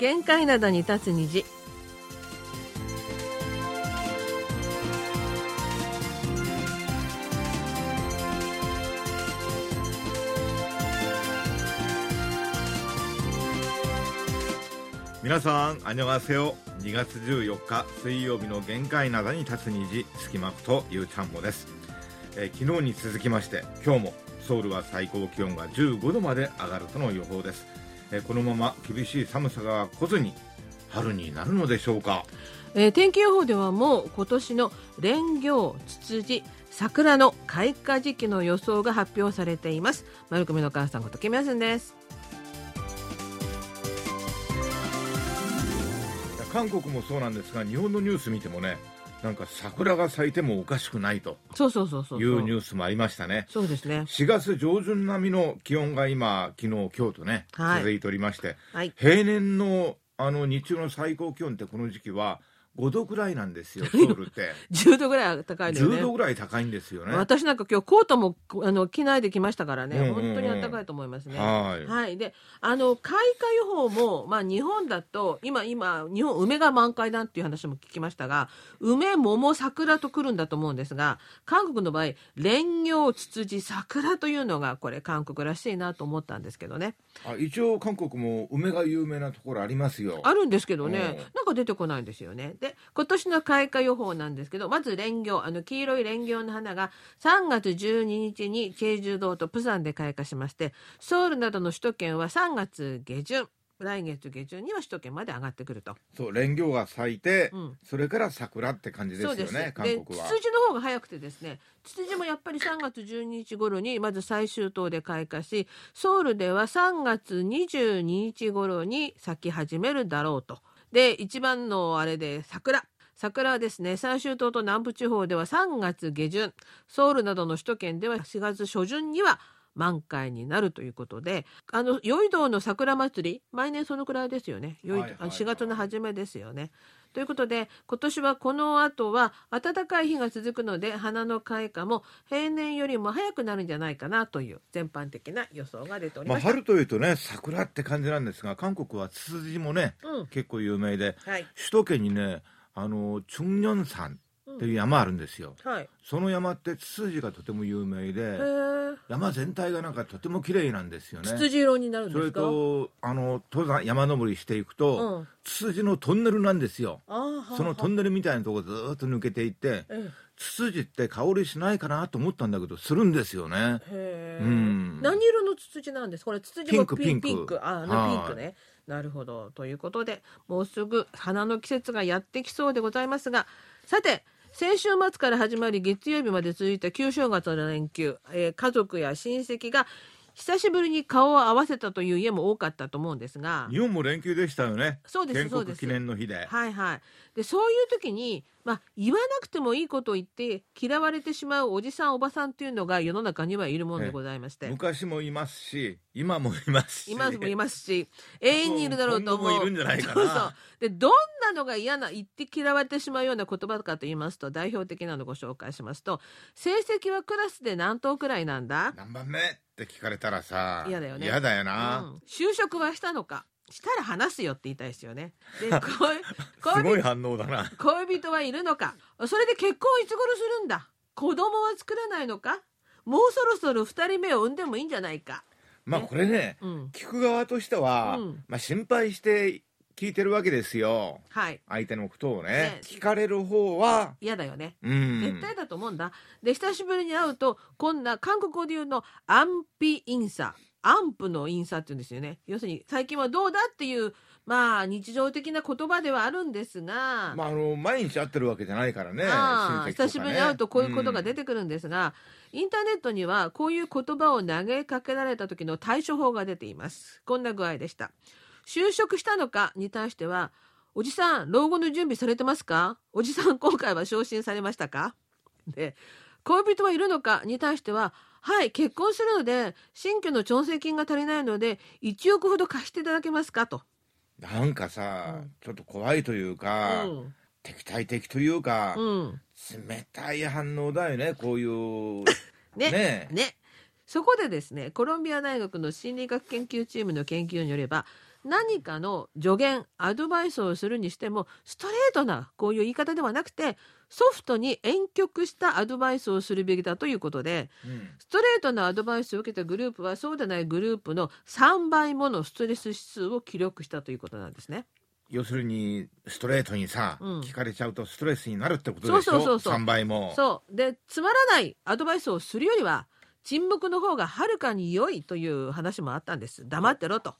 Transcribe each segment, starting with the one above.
限界灘に立つ虹皆さん、あにょがせよ。2月14日水曜日の限界灘に立つ虹、隙間とゆうちゃんもです、えー昨日に続きまして、今日もソウルは最高気温が15度まで上がるとの予報です。えーこのまま厳しい寒さが来ずに春になるのでしょうか？えー天気予報ではもう今年の蓮行ツツジ桜の開花時期の予想が発表されています丸組の母さんことキムヤスンです韓国もそうなんですが、日本のニュース見てもね、なんか桜が咲いてもおかしくないとそうそうそうそう。いうニュースもありましたね。そうですね。4月上旬並みの気温が今、昨日、今日とね、はい。続いておりまして、はい。平年のあの日中の最高気温ってこの時期は5度ぐらいなんですよ、ソウルって。10度ぐらい高いのよね10度ぐらい高いんですよね。私なんか今日コートもあの着ないで来ましたからね、うんうんうん本当に暖かいと思いますね。はいはい。で、あの開花予報もまあ日本だと今今日本梅が満開だっていう話も聞きましたが、梅桃桜と来るんだと思うんですが、韓国の場合蓮葉ツツジ桜というのがこれ韓国らしいなと思ったんですけどね。あ一応、韓国も梅が有名なところありますよ。あるんですけどね、うんなんか出てこないんですよね。で、今年の開花予報なんですけど、まず蓮葉、あの黄色い蓮葉の花が3月12日にチェジュ島とプサンで開花しまして、ソウルなどの首都圏は3月下旬、来月下旬には首都圏まで上がってくると。そう、蓮葉が咲いて、うんそれから桜って感じですよね、韓で、国は。ツツジの方が早くてですね、ツツジもやっぱり3月12日頃にまず最終島で開花し、ソウルでは3月22日頃に咲き始めるだろうと。で、一番のあれで桜。桜はですね、最終島と南部地方では3月下旬、ソウルなどの首都圏では4月初旬には満開になるということで、あの、ヨイドの桜祭り、毎年そのくらいですよね。ヨイはいはいはい4月の初めですよね。ということで、今年はこの後は暖かい日が続くので、花の開花も平年よりも早くなるんじゃないかなという全般的な予想が出ておりまあ、ました。春というとね、桜って感じなんですが、韓国はツツジもね、うん結構有名で、はい。首都圏にね、あの、チュンニョン山っていう山あるんですよ。はい。その山ってツツジがとても有名へで、ー山全体がなんかとても綺麗なんですよね。ツツジ色になるんそれですか？と、あの、登山、山登りしていくと、うんツツジのトンネルなんですよ。そのトンネルみたいなとこずーっと抜けていって、えツツジって香りしないかなと思ったんだけど、するんですよね。うん何色のツツジなんです？これツツジもピンクピンクピンク。あ、ピンクね。なるほど。ということで、もうすぐ花の季節がやってきそうでございますが、さて、先週末から始まり月曜日まで続いた旧正月の連休、えー家族や親戚が久しぶりに顔を合わせたという家も多かったと思うんですが、日本も連休でしたよね。そうです建そうです国記念の日で。はいはい。で、そういう時に、まあ、言わなくてもいいことを言って嫌われてしまうおじさんおばさんっていうのが世の中にはいるもんでございまして。昔もいますし、今もいますし。今もいますし、永遠にいるだろうと思う。今後もいるんじゃないかなそうそう。で、どんなのが嫌な、言って嫌われてしまうような言葉かと言いますと、代表的なのをご紹介しますと、成績はクラスで何等くらいなんだ？何番目？って聞かれたらさ、嫌だよね嫌だような。ん就職はしたのか？したら話すよって言いたいですよね。で、恋すごい反応だな。恋人はいるのかそれで結婚いつ頃するんだ？子供は作らないのか？もうそろそろ二人目を産んでもいいんじゃないか？まあこれね、うん。聞く側としては、うんまあ心配して聞いてるわけですよ。はい。相手のことをねね。聞かれる方は、嫌だよね。うん。絶対だと思うんだ。で、久しぶりに会うと、こんな韓国語で言うの、アンピインサ。アンプのインサって言うんですよね。要するに、最近はどうだっていう、まあ、日常的な言葉ではあるんですが、まああの、毎日会ってるわけじゃないからね。ああね久しぶりに会うとこういうことが出てくるんですが、インターネットにはこういう言葉を投げかけられた時の対処法が出ています。こんな具合でした。就職したのかに対しては、おじさん、老後の準備されてますか？おじさん、今回は昇進されましたか？で、恋人はいるのかに対しては、はい、結婚するので、新居の調整金が足りないので、1億ほど貸していただけますか？と。なんかさ、うんちょっと怖いというか、うん。敵対的というか、うん。冷たい反応だよね、こういう。ね。ねね。そこでですね、コロンビア大学の心理学研究チームの研究によれば、何かの助言アドバイスをするにしてもストレートなこういう言い方ではなくてソフトに婉曲したアドバイスをするべきだということでうん。ストレートなアドバイスを受けたグループはそうでないグループの3倍ものストレス指数を記録したということなんですね。要するにストレートにさ、うん。聞かれちゃうとストレスになるってことでしょ？そうそうそうそう。3倍も。そう。でつまらないアドバイスをするよりは沈黙の方がはるかに良いという話もあったんです。黙ってろと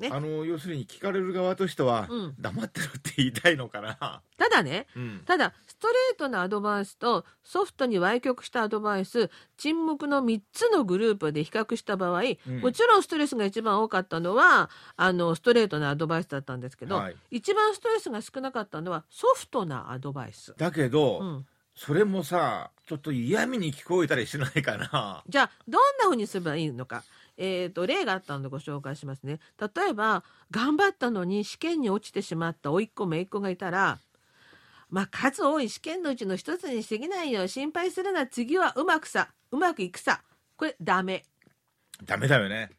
ね。あの要するに聞かれる側としては、うん。黙ってろって言いたいのかな、ただねうん。ただストレートなアドバイスとソフトに歪曲したアドバイス沈黙の3つのグループで比較した場合、うん。もちろんストレスが一番多かったのはあのストレートなアドバイスだったんですけど、はい。一番ストレスが少なかったのはソフトなアドバイス。だけど、うんそれもさちょっと嫌味に聞こえたりしないかな。じゃあどんな風にすればいいのか、えー、と例があったのでご紹介しますね。例えば頑張ったのに試験に落ちてしまった甥っ子姪っ子がいたらまあ数多い試験のうちの一つに過ぎないよ心配するな次はうまくさうまくいくさ。これダメ。ダメだよね。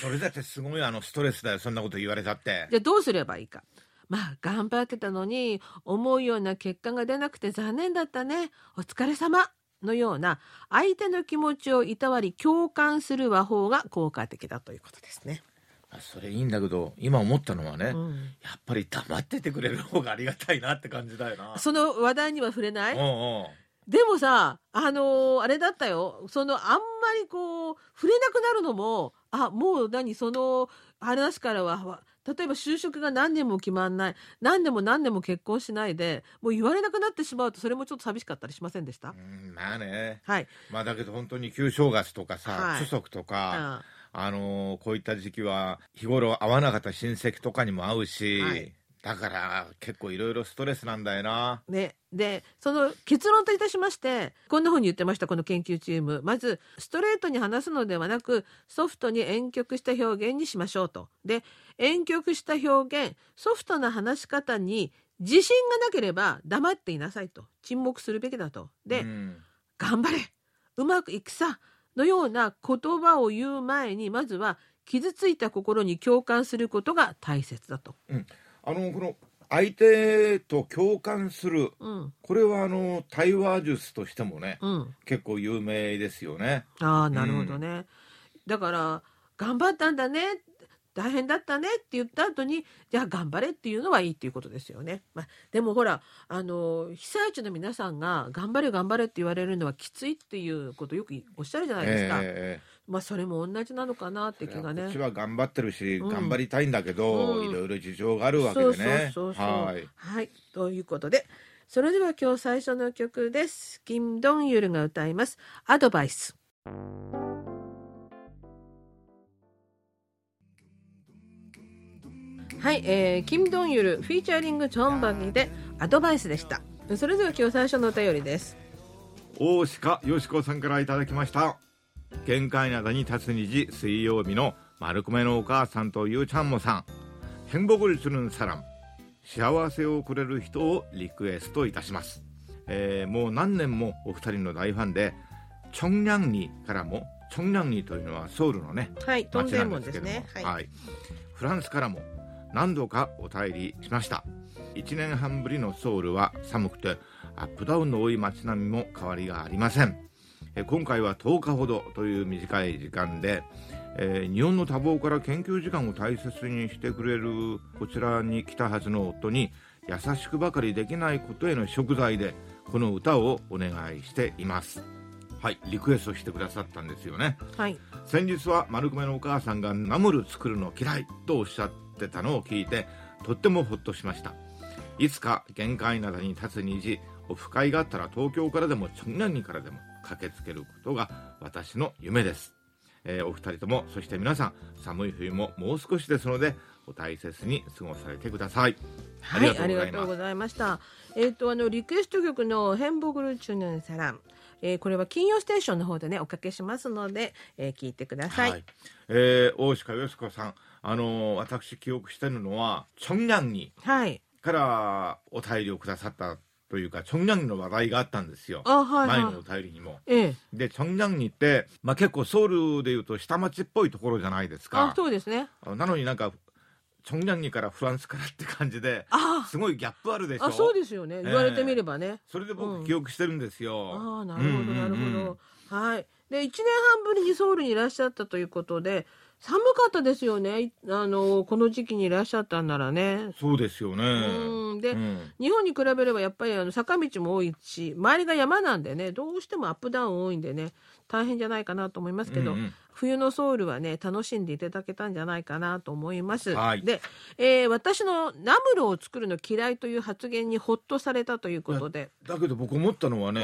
それだってすごいあのストレスだよそんなこと言われたって。じゃあどうすればいいかまあ頑張ってたのに思うような結果が出なくて残念だったね。お疲れ様のような相手の気持ちをいたわり共感する和法が効果的だということですね。あそれいいんだけど今思ったのはね、うん。やっぱり黙っててくれる方がありがたいなって感じだよな。その話題には触れない、うんうんでもさあのーあれだったよ。そのあんまりこう触れなくなるのもあもう何その話からはわ例えば就職が何年も決まんない何年も何年も結婚しないでもう言われなくなってしまうとそれもちょっと寂しかったりしませんでした、うんまあね。はい。まあだけど本当に旧正月とかさ、はい。とか、ああのーこういった時期は日頃会わなかった親戚とかにも会うし、はいだから結構いろいろストレスなんだよな。ね、でその結論といたしましてこんなふうに言ってましたこの研究チーム。まずストレートに話すのではなくソフトに婉曲した表現にしましょうと。で婉曲した表現ソフトな話し方に自信がなければ黙っていなさいと。沈黙するべきだと。で、うん。頑張れ。うまくいくさのような言葉を言う前にまずは傷ついた心に共感することが大切だと。あのこの相手と共感するうん。これはあの対話術としてもね、うん。結構有名ですよね。ああなるほどね、だから頑張ったんだね大変だったねって言った後にじゃあ頑張れっていうのはいいっていうことですよね、まあ、でもほらあの被災地の皆さんが頑張れ頑張れって言われるのはきついっていうことよくおっしゃるじゃないですか、ええまあそれも同じなのかなって気がね。こっちは頑張ってるし、うん。頑張りたいんだけど、うん。いろいろ事情があるわけでね。そうそうそうそう。はい。はい。ということでそれでは今日最初の曲です。キム・ドンユルが歌います。アドバイスはい、えー、キム・ドンユルフィーチャリングチョンバギでアドバイスでした。それでは今日最初のお便りです。大鹿よしこさんからいただきました限界灘に立つ虹水曜日の丸米のお母さんとゆうちゃんもさん행복을주는사람幸せをくれる人をリクエストいたします、えーもう何年もお二人の大ファンでチョンリャンニからもチョンリャンニというのはソウルのねはいトン町デなんですけどもンモンですねはい、はい、フランスからも何度かお便りしました1年半ぶりのソウルは寒くてアップダウンの多い街並みも変わりがありません え今回は10日ほどという短い時間で、えー日本の多忙から研究時間を大切にしてくれるこちらに来たはずの夫に優しくばかりできないことへの食材でこの歌をお願いしています。はいリクエストしてくださったんですよね。はい、先日は丸米のお母さんがナムル作るの嫌いとおっしゃってたのを聞いてとってもほっとしました。いつか限界灘に立つ虹オフ会があったら東京からでもチョンリャンニからでも駆けつけることが私の夢です、えーお二人ともそして皆さん寒い冬ももう少しですのでお大切に過ごされてくださいはい、あありりがとうございました。えっ、とあのリクエスト曲のヘンボグルチュヌンサラン、えー、これは金曜ステーションの方でねおかけしますので、えー、聞いてください。はい、えー大鹿よしこさんあのー私記憶してるのはチョンリャンニはい。からお便りをくださったというかチョンリャンニの話題があったんですよ。あはい前のおはい。便りにも。ええ。でチョンリャンニって、まあ、結構ソウルでいうと下町っぽいところじゃないですあかそうですね。なのになんかチョンリャンギからフランスからって感じであすごいギャップあるでしょ？あそうですよね。言われてみればね、それでうん。僕記憶してるんですよ、ああなるほどうんうんうん。なるほど、はい。で1年半ぶりにソウルにいらっしゃったということで寒かったですよね。いあのこの時期にいらっしゃったんならね。そうですよね。うん。で、うん。日本に比べればやっぱりあの坂道も多いし周りが山なんでねどうしてもアップダウン多いんでね大変じゃないかなと思いますけど、うんうん。冬のソウルはね楽しんでいただけたんじゃないかなと思います。はい。で、えー私のナムルを作るの嫌いという発言にほっとされたということで、だけど僕思ったのはね、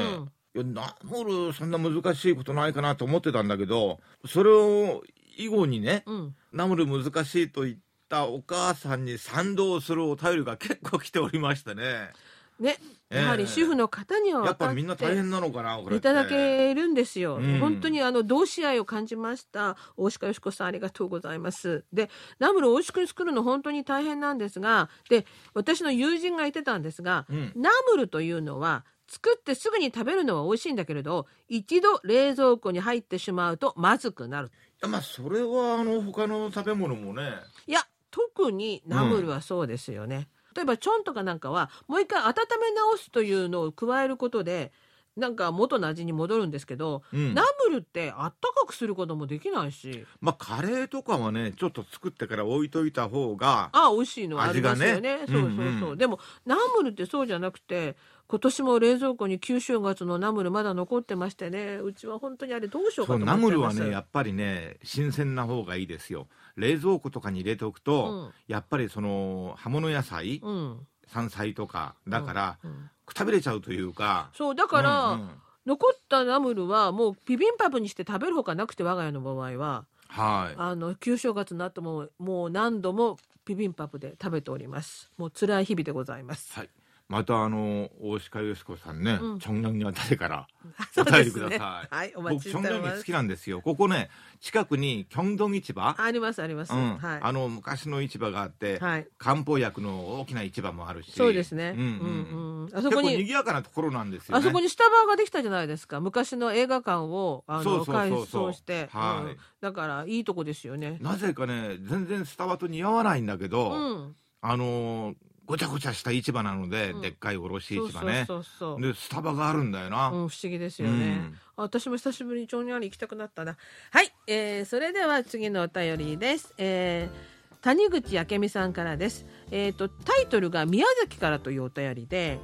いやナムルそんな難しいことないかなと思ってたんだけどそれを以後にね、うん、ナムル難しいと言ったお母さんに賛同するお便りが結構来ておりましてねね、ええやはり主婦の方にはやっぱみんな大変なのかなこれいただけるんですよ。うん本当にあの同志愛を感じました。大鹿よしこさんありがとうございます。で、ナムルを美味しく作るの本当に大変なんですが、で、私の友人が言ってたんですが、うんナムルというのは作ってすぐに食べるのは美味しいんだけれど、一度冷蔵庫に入ってしまうとまずくなる。いやまあそれはあの他の食べ物もね。いや、特にナムルはそうですよね。例えばチョンとかなんかはもう一回温め直すというのを加えることでなんか元の味に戻るんですけど、うん。ナムルってあったかくすることもできないし。まあカレーとかはねちょっと作ってから置いといた方があ美味しいのはありますよね。味がね。そうそうそう、うんうん。でもナムルってそうじゃなくて今年も冷蔵庫に旧正月のナムルまだ残ってましてね。うちは本当にあれどうしようかと思ってます。ナムルはねやっぱりね新鮮な方がいいですよ。冷蔵庫とかに入れておくと、やっぱりその葉物野菜、うん、山菜とかだから、うんくたびれちゃうというか。そうだから、うんうん。残ったナムルはもうビビンパブにして食べるほかなくて我が家の場合は。はい。あの旧正月になってももう何度もビビンパブで食べております。もう辛い日々でございます。はいまたあの大鹿よしこさんね、うん。チョンナンには誰からそお便りください、はいお待ちしております。ナンに好きなんですよ。ここね近くにキョンドン市場？ありますあります、うん。はい。あの昔の市場があって、はい。漢方薬の大きな市場もあるし。そうですね。うんうんうん。うんあそこに賑やかなところなんですよね。あそこにスタバができたじゃないですか。昔の映画館をあのそうそうそうそう。改装して、はい。うん。だからいいとこですよね。なぜかね全然スタバと似合わないんだけど、うん。あのーごちゃごちゃした市場なので、うん。でっかい卸市場ね。そうそうでスタバがあるんだよな、うん、不思議ですよね、私も久しぶりに町にあり行きたくなったな。はい、えー、それでは次のお便りです、えー、谷口明美さんからです。えっ、とタイトルが宮崎からというお便りで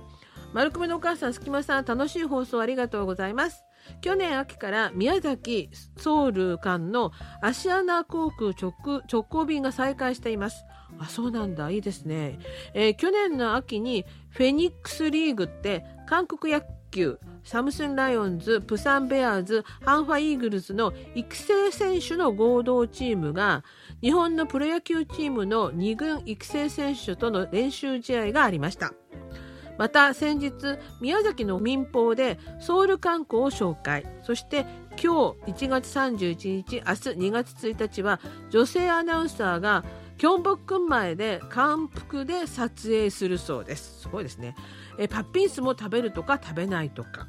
丸組のお母さんすきまさん楽しい放送ありがとうございます。去年秋から宮崎ソウル間のアシアナ航空直直行便が再開していますあそうなんだ。いいですね、えー去年の秋にフェニックスリーグって韓国野球サムスンライオンズプサンベアーズハンファイーグルスの育成選手の合同チームが日本のプロ野球チームの2軍育成選手との練習試合がありました。また先日宮崎の民放でソウル観光を紹介。そして今日1月31日明日2月1日は女性アナウンサーがキョンボックン前で韓服で撮影するそうです。すごいですね。えパッピンスも食べるとか食べないとか。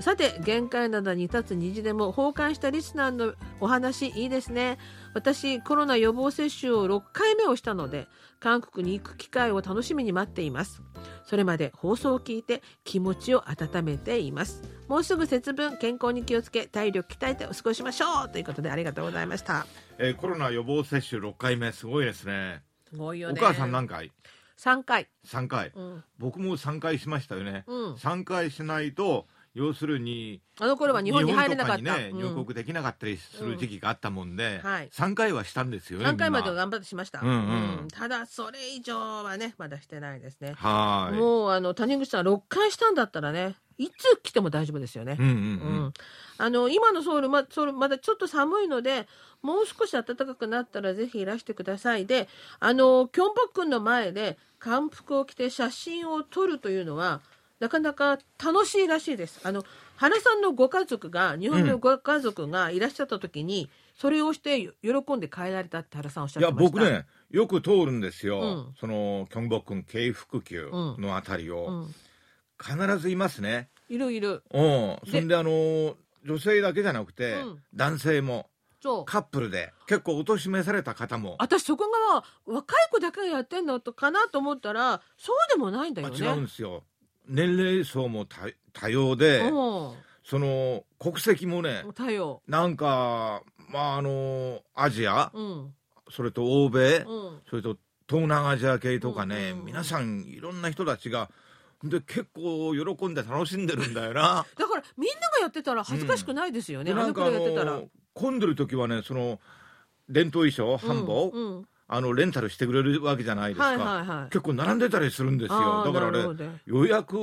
さて限界灘に立つ虹でも崩壊したリスナーのお話いいですね。私コロナ予防接種を6回目をしたので韓国に行く機会を楽しみに待っています。それまで放送を聞いて気持ちを温めています。もうすぐ節分健康に気をつけ体力鍛えてお過ごししましょうということでありがとうございました。えーコロナ予防接種6回目すごいですね。すごいよねお母さん何回？3回 ?3 回。うん、僕も3回しましたよね、うん、3回しないと要するにあの頃は日本に入れなかった、入国できなかったりする時期があったもんで、はい。3回はしたんですよね3回までみんな。頑張ってしました、うんうん。ただそれ以上はねまだしてないですね。はーい。もうあの谷口さん6回したんだったらねいつ来ても大丈夫ですよね。う。んうんううん。んあの今のソウルまソウルまだちょっと寒いのでもう少し暖かくなったらぜひいらしてください。であのキョンボックンの前で漢服を着て写真を撮るというのはなかなか楽しいらしいです。あの原さんのご家族が日本のご家族がいらっしゃった時に、それをして喜んで帰られたって原さんおっしゃいやってました。僕ねよく通るんですよ、うん。そのキョンボ君京福宮のあたりを、うん、必ずいますね。いるいる。うん。そんであの女性だけじゃなくて、うん。男性もカップルで結構おとしめされた方も。私そこが若い子だけがやってんのとかなと思ったらそうでもないんだよね。違うんですよ年齢層も多多様で、うんその国籍もね多様。なんかまああのアジアうんそれと欧米、うんそれと東南アジア系とかね、うんうんうん皆さんいろんな人たちがで結構喜んで楽しんでるんだよな。だからみんながやってたら恥ずかしくないですよね。あのくでなんからあいやってたら。の混んでる時はねその伝統衣装うんうんあのレンタルしてくれるわけじゃないですか、はいはいはい。結構並んでたりするんですよ。だからなるほねど予約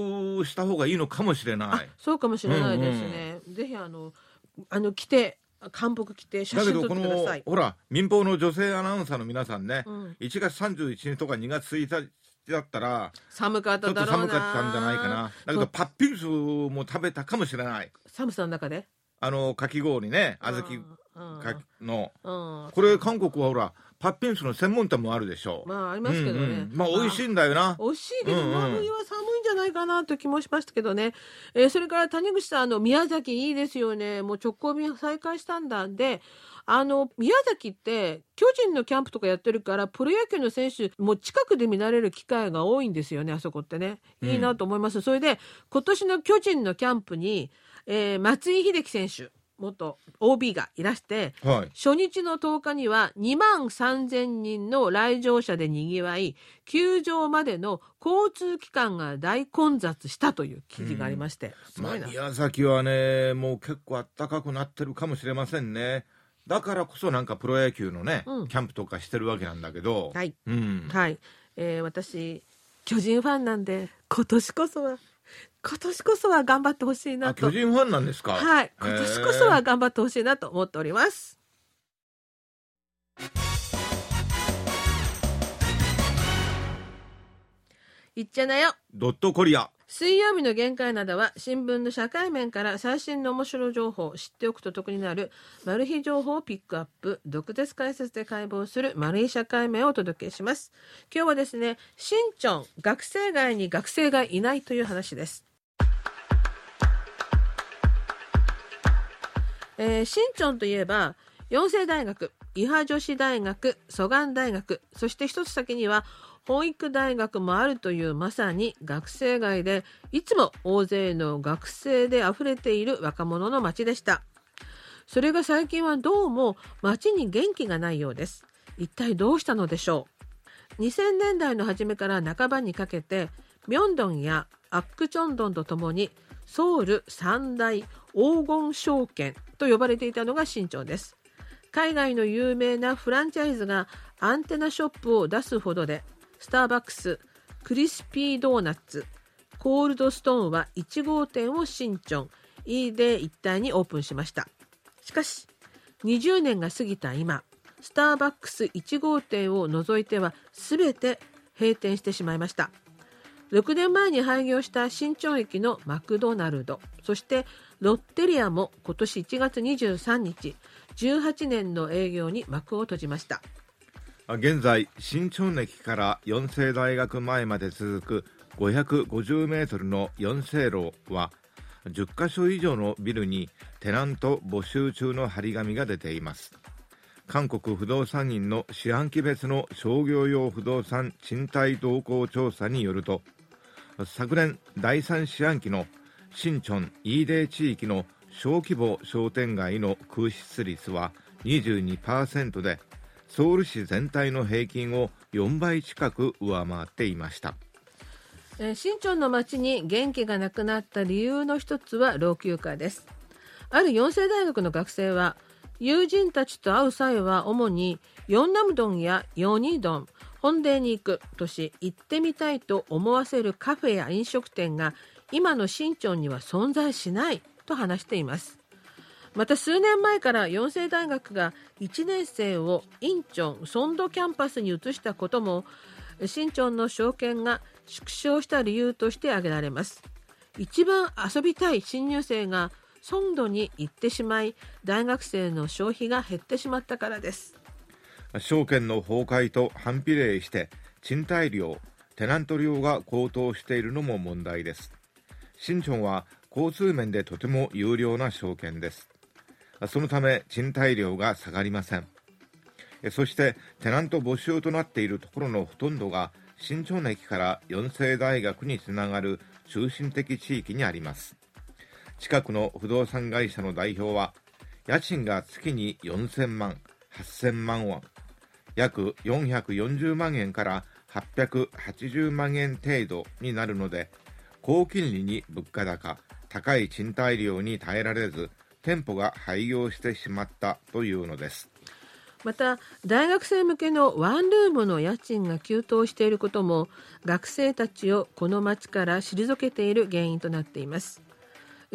した方がいいのかもしれなあいそうかもしれないですね。ぜひあのあの着て漢服着て写真撮っだけどこのてください。ほら民放の女性アナウンサーの皆さんね、うん。1月31日とか2月1日だったら寒かっちょっとただろうな。寒かったんじゃないかな。だけどパッピンスも食べたかもしれない。寒さの中で？あのかき氷ね小豆うんかの。うんこれ韓国はほらパッピンスの専門店もあるでしょう、まあありますけどね。うんうん。まあ美味しいんだよな、美味しいけど、うんうは寒いんじゃないかなと気もしましたけどね、えーそれから谷口さんあの宮崎いいですよね。もう直行便再開したんだで。あの宮崎って巨人のキャンプとかやってるからプロ野球の選手もう近くで見られる機会が多いんですよねあそこってね。いいなと思います、それで今年の巨人のキャンプに、えー松井秀喜選手元 OB がいらしてはい。初日の10日には2万3000人の来場者でにぎわい球場までの交通機関が大混雑したという記事がありまして、宮崎はねもう結構暖かくなってるかもしれませんね。だからこそなんかプロ野球のね、うん。キャンプとかしてるわけなんだけど、はい、うん、はい。えー私巨人ファンなんで今年こそは今年こそは頑張ってほしいなあと巨人ファンなんですか？はい。今年こそは頑張ってほしいなと思っております。いっちゃなよドットコリア水曜日の限界などは新聞の社会面から最新の面白情報知っておくと得になるマル秘情報をピックアップ毒舌解説で解剖するマル秘社会面をお届けします。今日はですね新チョン学生街に学生がいないという話です。えー、新チョンといえば四世大学伊波女子大学蘇我大学そして一つ先には保育大学もあるというまさに学生街でいつも大勢の学生で溢れている若者の街でした。それが最近はどうも街に元気がないようです。一体どうしたのでしょう。2000年代の初めから半ばにかけてミョンドンやアックチョンドンとともにソウル三大黄金証券と呼ばれていたのが新潮です。海外の有名なフランチャイズがアンテナショップを出すほどでスターバックスクリスピードーナツコールドストーンは1号店を新潮 E で一帯にオープンしました。しかし20年が過ぎた今スターバックス1号店を除いては全て閉店してしまいました。6年前に廃業した新潮駅のマクドナルドそしてロッテリアも今年1月23日18年の営業に幕を閉じました。現在新潮駅から四世大学前まで続く550メートルの四世路は10カ所以上のビルにテナント募集中の張り紙が出ています。韓国不動産院の四半期別の商業用不動産賃貸動向調査によると昨年第3四半期の新チョンイーデー地域の小規模商店街の空室率は22%でソウル市全体の平均を4倍近く上回っていました。えー新潮の街に元気がなくなった理由の一つは老朽化です。ある四世大学の学生は友人たちと会う際は主にヨンナムドンやヨニドン本殿に行くとし行ってみたいと思わせるカフェや飲食店が今の新潮には存在しないと話しています。また数年前から四世大学が1年生をインチョンソンドキャンパスに移したことも新潮の証券が縮小した理由として挙げられます。一番遊びたい新入生がソンドに行ってしまい大学生の消費が減ってしまったからです。証券の崩壊と反比例して賃貸料テナント料が高騰しているのも問題です。新チョンは交通面でとても有料な証券です。そのため賃貸料が下がりません。そしてテナント募集となっているところのほとんどが新町の駅から四世大学につながる中心的地域にあります。近くの不動産会社の代表は家賃が月に4000万8000万ウォン。約440万円から880万円程度になるので高金利に物価高高い賃貸料に耐えられず店舗が廃業してしまったというのです。また大学生向けのワンルームの家賃が急騰していることも学生たちをこの町から退けている原因となっています。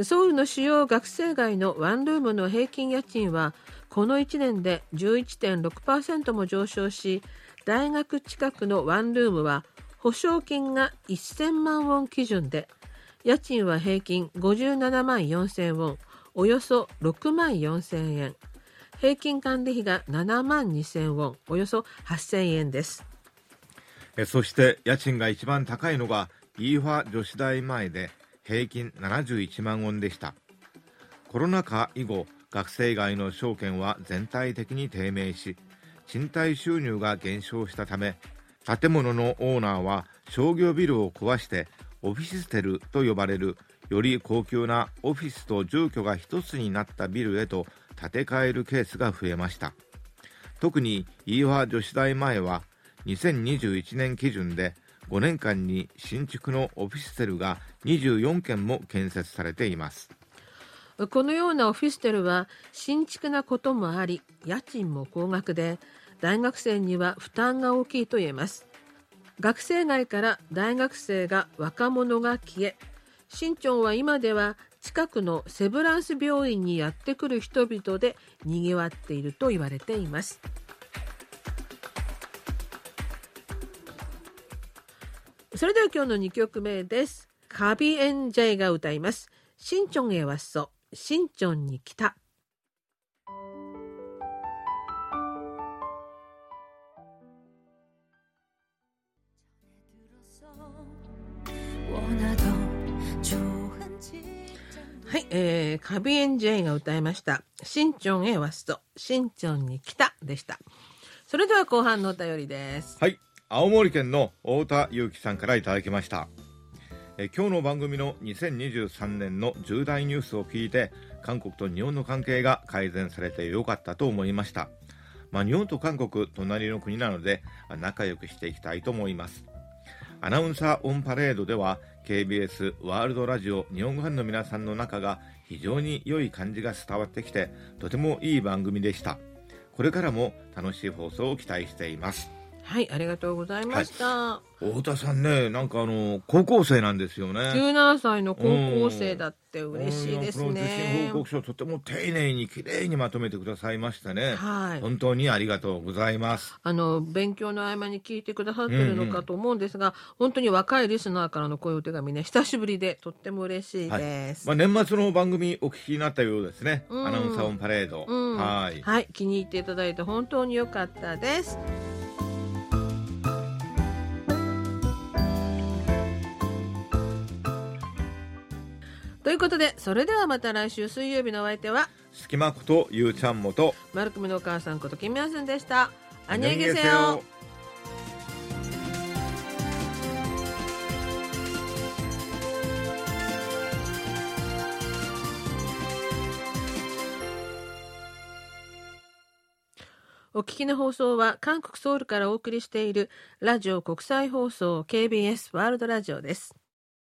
ソウルの主要学生街のワンルームの平均家賃はこの1年で11.6%も上昇し大学近くのワンルームは保証金が1000万ウォン基準で家賃は平均57万4000ウォン。およそ6万4000円。平均管理費が7万2000ウォン。およそ8000円です。そして家賃が一番高いのがイーファ女子大前で平均71万ウォンでした。コロナ禍以後学生街の証券は全体的に低迷し賃貸収入が減少したため建物のオーナーは商業ビルを壊してオフィステルと呼ばれるより高級なオフィスと住居が一つになったビルへと建て替えるケースが増えました。特に飯和女子大前は2021年基準で5年間に新築のオフィステルが24件も建設されています。このようなオフィステルは新築なこともあり家賃も高額で大学生には負担が大きいと言えます。学生街から大学生が若者が消え新町は今では近くのセブランス病院にやってくる人々でにぎわっていると言われています。それでは今日の2曲目です。カビエンジェイが歌います。新町へはそう新町に来た。はい、えー、カビエンジェイが歌いました。新町へワスト、新町に来たでした。それでは後半のお便りです。はい、青森県の太田裕樹さんからいただきました。え今日の番組の2023年の重大ニュースを聞いて、韓国と日本の関係が改善されてよかったと思いました。まあ、日本と韓国、隣の国なので、仲良くしていきたいと思います。アナウンサーオンパレードでは KBS ワールドラジオ日本語版の皆さんの中が非常に良い感じが伝わってきてとてもいい番組でした。これからも楽しい放送を期待しています。はいありがとうございました、はい、太田さんねなんかあの高校生なんですよね。17歳の高校生だって嬉しいですね。報告書とても丁寧に綺麗にまとめてくださいましたね。はい。本当にありがとうございます。あの勉強の合間に聞いてくださってるのかと思うんですが、うんうん、本当に若いリスナーからのこういうお手紙ね久しぶりでとっても嬉しいです、はい、まあ年末の番組お聞きになったようですね、うん、アナウンサーオンパレード、うん、はい。はい気に入っていただいて本当に良かったですいうことでそれではまた来週水曜日のお相手は隙間ことゆうちゃんもとマルコムのお母さんことキムヤスンでしたあにゃげせよ。お聞きの放送は韓国ソウルからお送りしているラジオ国際放送 KBS ワールドラジオです。